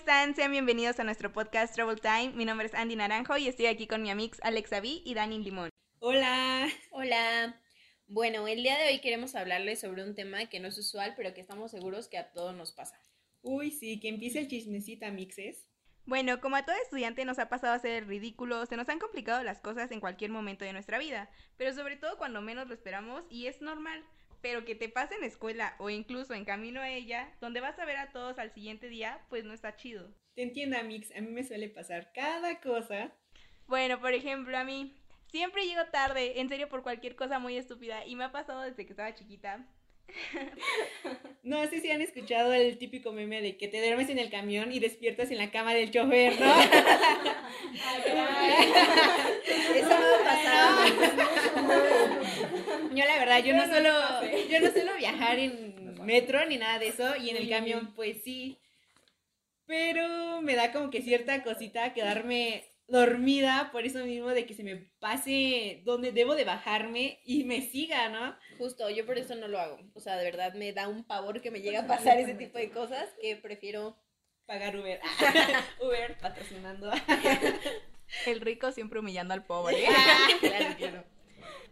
están? Sean bienvenidos a nuestro podcast Trouble Time. Mi nombre es Andy Naranjo y estoy aquí con mi amix Alexa V y Dani Limón. Hola. Hola. Bueno, el día de hoy queremos hablarles sobre un tema que no es usual, pero que estamos seguros que a todos nos pasa. Uy, sí, que empiece el chismecita, mixes. Bueno, como a todo estudiante nos ha pasado a ser ridículos, se nos han complicado las cosas en cualquier momento de nuestra vida, pero sobre todo cuando menos lo esperamos y es normal. Pero que te pase en escuela o incluso en camino a ella, donde vas a ver a todos al siguiente día, pues no está chido. Te entiendo, Mix, a mí me suele pasar cada cosa. Bueno, por ejemplo, a mí siempre llego tarde, en serio, por cualquier cosa muy estúpida, y me ha pasado desde que estaba chiquita. No sé si han escuchado el típico meme de que te duermes en el camión y despiertas en la cama del chofer, ¿no? Eso no ha pasado. Yo la verdad, yo no suelo, yo no suelo viajar en metro ni nada de eso y en el camión pues sí. Pero me da como que cierta cosita quedarme dormida por eso mismo de que se me pase donde debo de bajarme y me siga, ¿no? Justo, yo por eso no lo hago. O sea, de verdad me da un pavor que me llegue a pasar ese tipo de cosas que prefiero Pagar Uber. Uber patrocinando. El rico siempre humillando al pobre. claro, claro.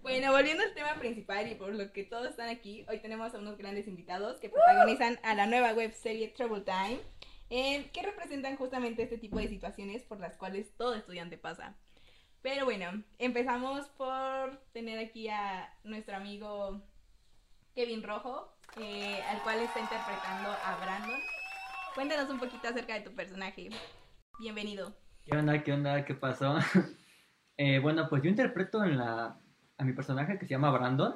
Bueno, volviendo al tema principal y por lo que todos están aquí, hoy tenemos a unos grandes invitados que protagonizan a la nueva web serie Trouble Time, que representan justamente este tipo de situaciones por las cuales todo estudiante pasa. Pero bueno, empezamos por tener aquí a nuestro amigo Kevin Rojo, eh, al cual está interpretando a Brandon. Cuéntanos un poquito acerca de tu personaje. Bienvenido. ¿Qué onda? ¿Qué onda? ¿Qué pasó? Eh, bueno, pues yo interpreto en la, a mi personaje que se llama Brandon.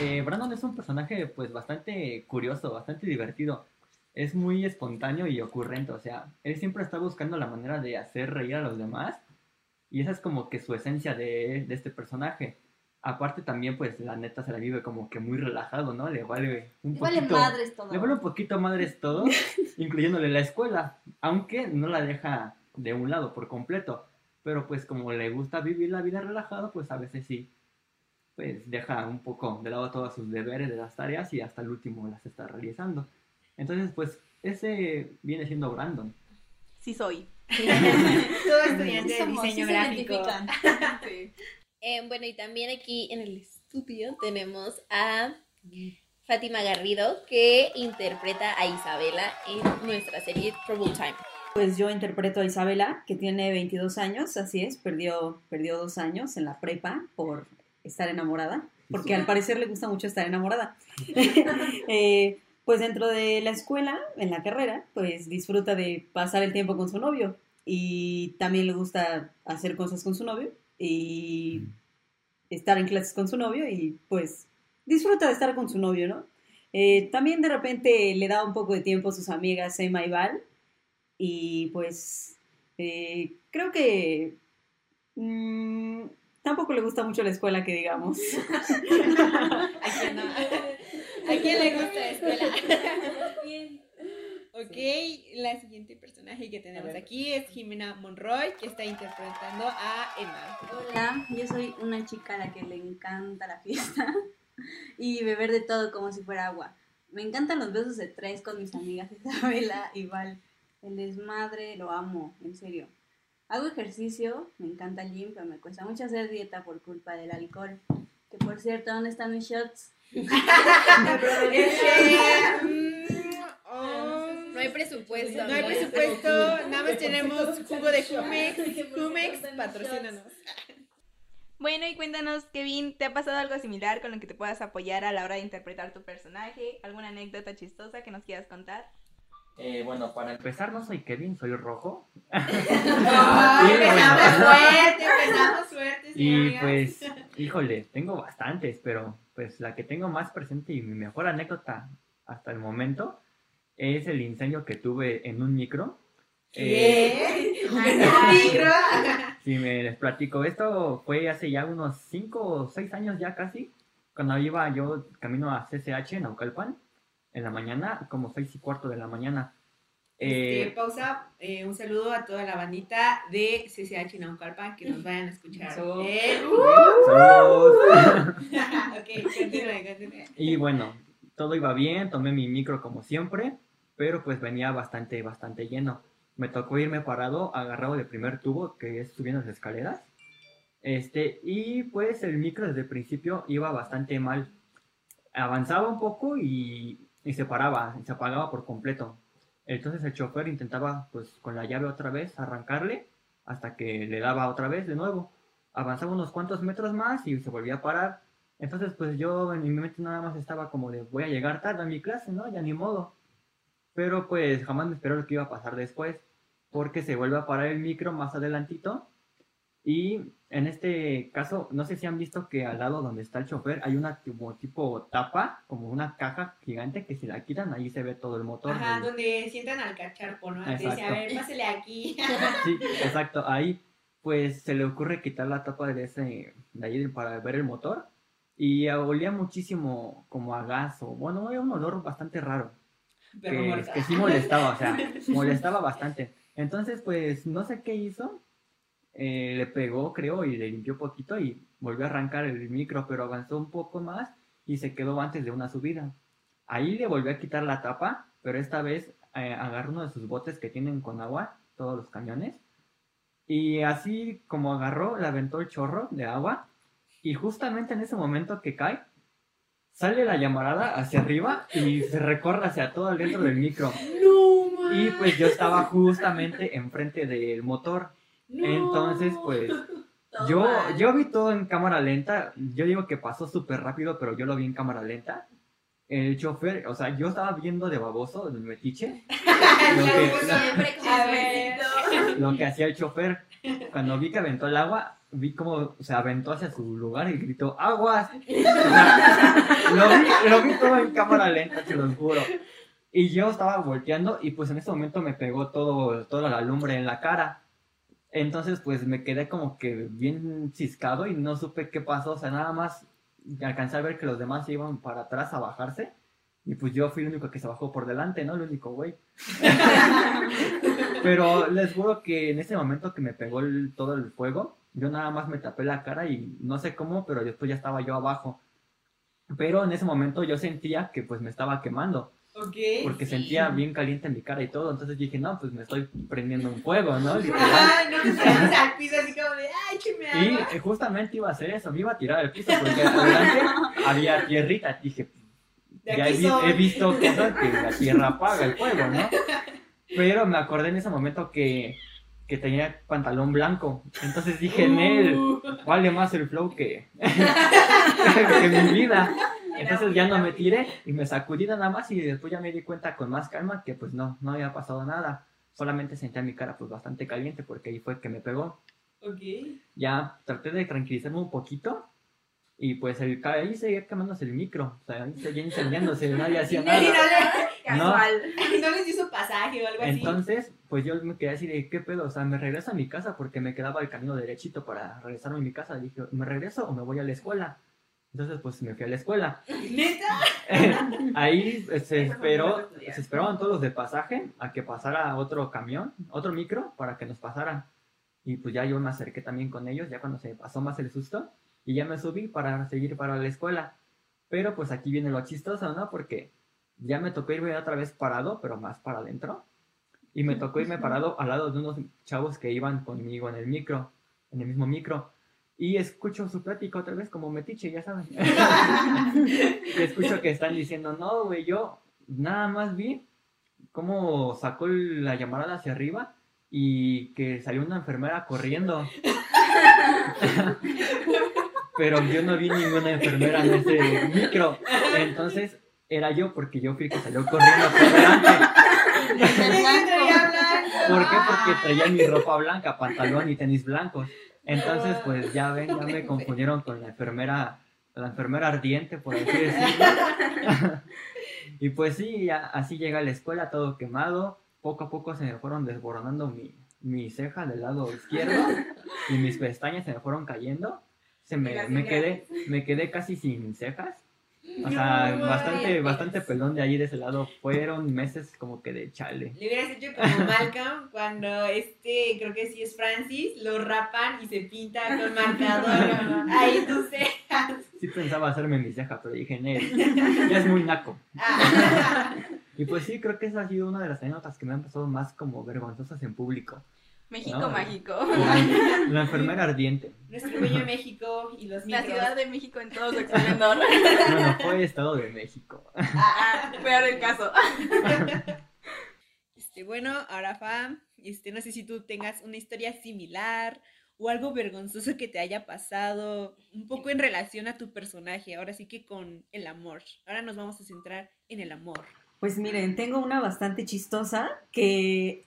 Eh, Brandon es un personaje pues bastante curioso, bastante divertido. Es muy espontáneo y ocurrente, o sea, él siempre está buscando la manera de hacer reír a los demás. Y esa es como que su esencia de, de este personaje. Aparte también pues la neta se la vive como que muy relajado, ¿no? Le vale un Le vale poquito... madres todo. Le vale un poquito madres todo, incluyéndole la escuela, aunque no la deja de un lado por completo. Pero pues como le gusta vivir la vida relajado, pues a veces sí, pues deja un poco de lado todos sus deberes de las tareas y hasta el último las está realizando. Entonces pues ese viene siendo Brandon. Sí soy. Todo estudiante de Somos, sí diseño se gráfico. identifican. Eh, bueno, y también aquí en el estudio tenemos a Fátima Garrido, que interpreta a Isabela en nuestra serie Trouble Time. Pues yo interpreto a Isabela, que tiene 22 años, así es, perdió, perdió dos años en la prepa por estar enamorada, porque al parecer le gusta mucho estar enamorada. Eh, pues dentro de la escuela, en la carrera, pues disfruta de pasar el tiempo con su novio y también le gusta hacer cosas con su novio y estar en clases con su novio y pues disfruta de estar con su novio, ¿no? Eh, también de repente le da un poco de tiempo a sus amigas Emma y Val y pues eh, creo que mm, tampoco le gusta mucho la escuela que digamos. ¿A quién no? ¿A quién le gusta la escuela? Ok, la siguiente personaje que tenemos aquí es Jimena Monroy, que está interpretando a Emma. Hola, yo soy una chica a la que le encanta la fiesta y beber de todo como si fuera agua. Me encantan los besos de tres con mis amigas Isabela y Val. El desmadre lo amo, en serio. Hago ejercicio, me encanta el gym, pero me cuesta mucho hacer dieta por culpa del alcohol. Que por cierto, ¿dónde están mis shots? Mm, oh, No hay presupuesto. no hay presupuesto, nada más tenemos jugo de Jumex. Jumex, patrocínanos. Bueno, y cuéntanos, Kevin, ¿te ha pasado algo similar con lo que te puedas apoyar a la hora de interpretar tu personaje? ¿Alguna anécdota chistosa que nos quieras contar? Eh, bueno, para empezar no soy Kevin, soy Rojo. Ay, empezamos fuerte, empezamos fuerte, Y amigas. pues, híjole, tengo bastantes, pero pues la que tengo más presente y mi mejor anécdota hasta el momento es el incendio que tuve en un micro. Eh, ¿Qué? ¿Un micro? si me les platico, esto fue hace ya unos 5 o 6 años ya casi, cuando iba yo camino a CCH en Naucalpan, en la mañana, como 6 y cuarto de la mañana. Este, Eh, pausa, eh, un saludo a toda la bandita de CCH Naucalpan que nos vayan a escuchar. Eso. Eh, saludos. ok, continúe, continúe. Y bueno, todo iba bien, tomé mi micro como siempre, pero pues venía bastante, bastante lleno. me tocó irme parado, agarrado del primer tubo, que es subiendo las escaleras. Este, y pues el micro desde el principio iba bastante mal. Avanzaba un poco y, y se paraba, y se apagaba por completo. Entonces el chofer intentaba, pues con la llave otra vez, arrancarle hasta que le daba otra vez de nuevo. Avanzaba unos cuantos metros más y se volvía a parar. Entonces, pues yo en mi mente nada más estaba como de voy a llegar tarde a mi clase, ¿no? Ya ni modo. Pero pues jamás me esperó lo que iba a pasar después, porque se vuelve a parar el micro más adelantito. Y en este caso, no sé si han visto que al lado donde está el chofer hay una tipo, tipo tapa, como una caja gigante que si la quitan ahí se ve todo el motor. Ajá, del- donde sientan al cacharpo, ¿no? Te dice, Exacto. a ver, pásele aquí. Sí, exacto. Ahí pues se le ocurre quitar la tapa de ese de ahí para ver el motor y olía muchísimo como a gas o bueno, era un olor bastante raro Perro que, que sí molestaba, o sea, molestaba bastante. Entonces pues no sé qué hizo, eh, le pegó creo y le limpió poquito y volvió a arrancar el micro, pero avanzó un poco más y se quedó antes de una subida. Ahí le volvió a quitar la tapa, pero esta vez eh, agarró uno de sus botes que tienen con agua, todos los camiones, y así como agarró, le aventó el chorro de agua, y justamente en ese momento que cae, sale la llamarada hacia arriba y se recorre hacia todo el dentro del micro. No, Y pues yo estaba justamente enfrente del motor. No. Entonces, pues yo, yo vi todo en cámara lenta. Yo digo que pasó súper rápido, pero yo lo vi en cámara lenta. El chofer, o sea, yo estaba viendo de baboso, el metiche, lo que, lo que hacía el chofer. Cuando vi que aventó el agua, vi cómo se aventó hacia su lugar y gritó, ¡aguas! Lo, vi, lo vi todo en cámara lenta, te lo juro. Y yo estaba volteando y pues en ese momento me pegó todo, toda la lumbre en la cara. Entonces pues me quedé como que bien ciscado y no supe qué pasó. O sea, nada más alcancé a ver que los demás se iban para atrás a bajarse. Y pues yo fui el único que se bajó por delante, ¿no? El único güey. Pero les juro que en ese momento que me pegó el- todo el fuego, yo nada más me tapé la cara y no sé cómo, pero después ya estaba yo abajo. Pero en ese momento yo sentía que pues me estaba quemando, Ok. porque sentía bien caliente mi cara y todo, entonces dije, no, pues me estoy prendiendo un fuego, ¿no? Ay, no te al piso así como de, ay, écheme Y agua. eh, justamente iba a hacer eso, me iba a tirar al piso porque adelante había tierrita. Dije, ya he, soy. visto cosas que la tierra apaga el fuego, ¿no? Pero me acordé en ese momento que, que tenía pantalón blanco. Entonces dije, Nel, Uh, vale más el flow que, que mi vida. Entonces ya no me tiré y me sacudí nada más y después ya me di cuenta con más calma que pues no, no había pasado nada. Solamente sentía mi cara pues bastante caliente porque ahí fue que me pegó. ok. Ya traté de tranquilizarme un poquito y pues el, ahí seguía quemándose el micro. O sea, ahí seguía incendiándose, nadie hacía nada. le- No. no les su pasaje o algo así. Entonces, pues yo me quedé así de, ¿qué pedo? O sea, me regreso a mi casa porque me quedaba el camino derechito para regresarme a mi casa. Dije, ¿me regreso o me voy a la escuela? Entonces, pues me fui a la escuela. ¿Neta? Ahí eh, se esperó, se esperaban todos los de pasaje a que pasara otro camión, otro micro, para que nos pasaran. Y pues ya yo me acerqué también con ellos, ya cuando se pasó más el susto, y ya me subí para seguir para la escuela. Pero pues aquí viene lo chistoso, ¿no? Porque ya me tocó irme otra vez parado, pero más para adentro. Y me tocó irme parado al lado de unos chavos que iban conmigo en el micro, en el mismo micro. Y escucho su plática otra vez como metiche, ya saben. y escucho que están diciendo, no, güey, yo nada más vi cómo sacó la llamarada hacia arriba y que salió una enfermera corriendo. Pero yo no vi ninguna enfermera en ese micro. Entonces era yo porque yo fui el que salió corriendo por delante. ¿Por qué? Porque traía mi ropa blanca, pantalón y tenis blancos. Entonces, pues ya ven, ya me confundieron con la enfermera, la enfermera ardiente, por así decirlo. y pues sí, ya, así llega a la escuela todo quemado. Poco a poco se me fueron desboronando mi, mi ceja del lado izquierdo y mis pestañas se me fueron cayendo. Se me, me quedé, me quedé casi sin cejas. O sea, No, bastante, no. bastante pelón de ahí de ese lado. Fueron meses como que de chale. Le hubieras hecho como Malcolm cuando este, creo que sí es Francis, lo rapan y se pinta con marcador. Ahí tus cejas. Sí pensaba hacerme mi ceja, pero dije, Nel, ya es muy naco. Ah. Y pues sí, creo que esa ha sido una de las anécdotas que me han pasado más como vergonzosas en público. México No. mágico. La, la enfermera ardiente. Nuestro bello México y los La micros. Ciudad de México en todo su esplendor. Bueno, fue Estado de México. Ah, peor el caso. Este, bueno, ahora Fa, este, no sé si tú tengas una historia similar o algo vergonzoso que te haya pasado, un poco en relación a tu personaje, ahora sí que con el amor. Ahora nos vamos a centrar en el amor. Pues miren, tengo una bastante chistosa que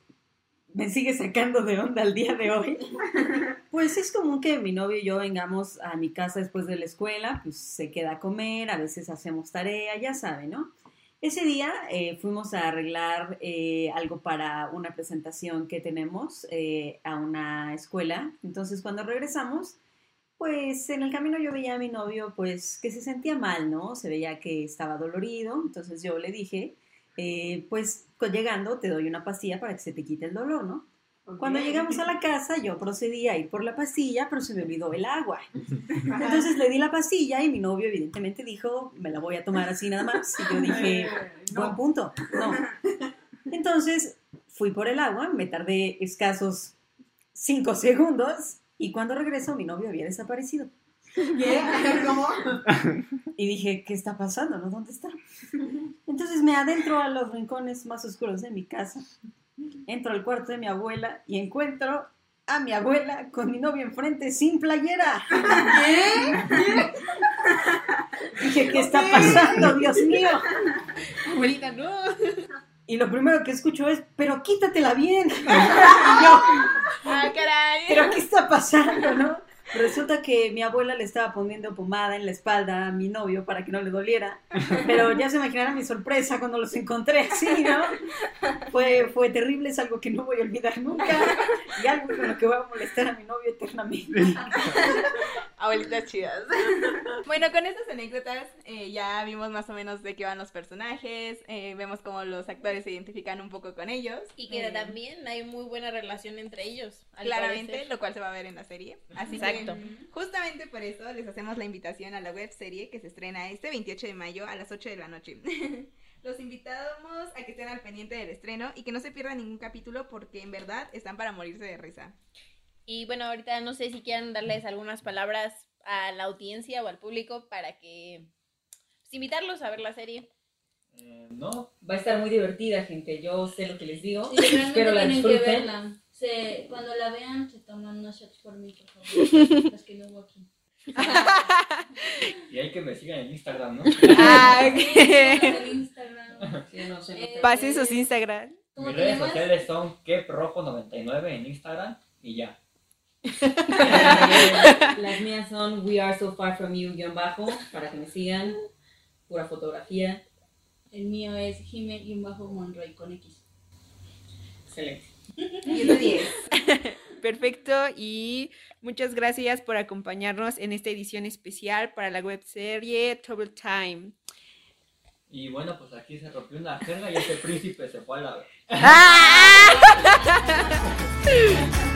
me sigue sacando de onda al día de hoy. Pues es común que mi novio y yo vengamos a mi casa después de la escuela, pues se queda a comer, a veces hacemos tarea, ya sabe, ¿no? Ese día eh, fuimos a arreglar eh, algo para una presentación que tenemos eh, a una escuela. Entonces cuando regresamos, pues en el camino yo veía a mi novio pues que se sentía mal, ¿no? Se veía que estaba dolorido. Entonces yo le dije, pues llegando te doy una pastilla para que se te quite el dolor, ¿no? Cuando llegamos a la casa, yo procedí a ir por la pastilla, pero se me olvidó el agua. Entonces le di la pastilla y mi novio evidentemente dijo, me la voy a tomar así nada más. Y yo dije, buen punto. No. Entonces fui por el agua, me tardé escasos cinco segundos y cuando regreso mi novio había desaparecido. ¿Cómo? Y dije, ¿qué está pasando? ¿No? ¿Dónde está? Entonces me adentro a los rincones más oscuros de mi casa. Entro al cuarto de mi abuela y encuentro a mi abuela con mi novio enfrente sin playera. Dije, ¿qué está pasando? Dios mío. Abuelita, no. Y lo primero que escucho es, pero quítatela bien. Y yo, Ah, caray. ¿pero qué está pasando, no? Resulta que mi abuela le estaba poniendo pomada en la espalda a mi novio para que no le doliera. Pero ya se imaginarán mi sorpresa cuando los encontré así, ¿no? Fue, fue terrible, es algo que no voy a olvidar nunca. Y algo con lo que voy a molestar a mi novio eternamente. Abuelitas chidas. Bueno, con estas anécdotas eh, ya vimos más o menos de qué van los personajes, eh, vemos cómo los actores se identifican un poco con ellos. Y que Eh, también hay muy buena relación entre ellos. al Claramente, parecer. lo cual se va a ver en la serie. Así Exacto. que, justamente por eso les hacemos la invitación a la web serie que se estrena este 28 de mayo a las 8 de la noche. Los invitamos a que estén al pendiente del estreno y que no se pierdan ningún capítulo porque en verdad están para morirse de risa. Y bueno, ahorita no sé si quieran darles algunas palabras a la audiencia o al público para que pues, invitarlos a ver la serie. Eh, no, Va a estar muy divertida, gente. Yo sé lo que les digo. Sí, Espero la disfruten. verla. Se, cuando la vean, se toman unos shots por mí, por favor. Los que no hubo aquí. y hay que me sigan en Instagram, ¿no? Ah. Sí, Pasen sus Instagram. ¿Cómo Mis redes sociales son keprojo99 en Instagram y ya. Las mías son We Are So Far From You, guion bajo, para que me sigan. Pura fotografía. El mío es Jime-Monroy con X. Excelente. 10 de 10. Perfecto y muchas gracias por acompañarnos en esta edición especial para la webserie Trouble Time. Y bueno, pues aquí se rompió una jerga y este príncipe se fue a la... ¡Ah!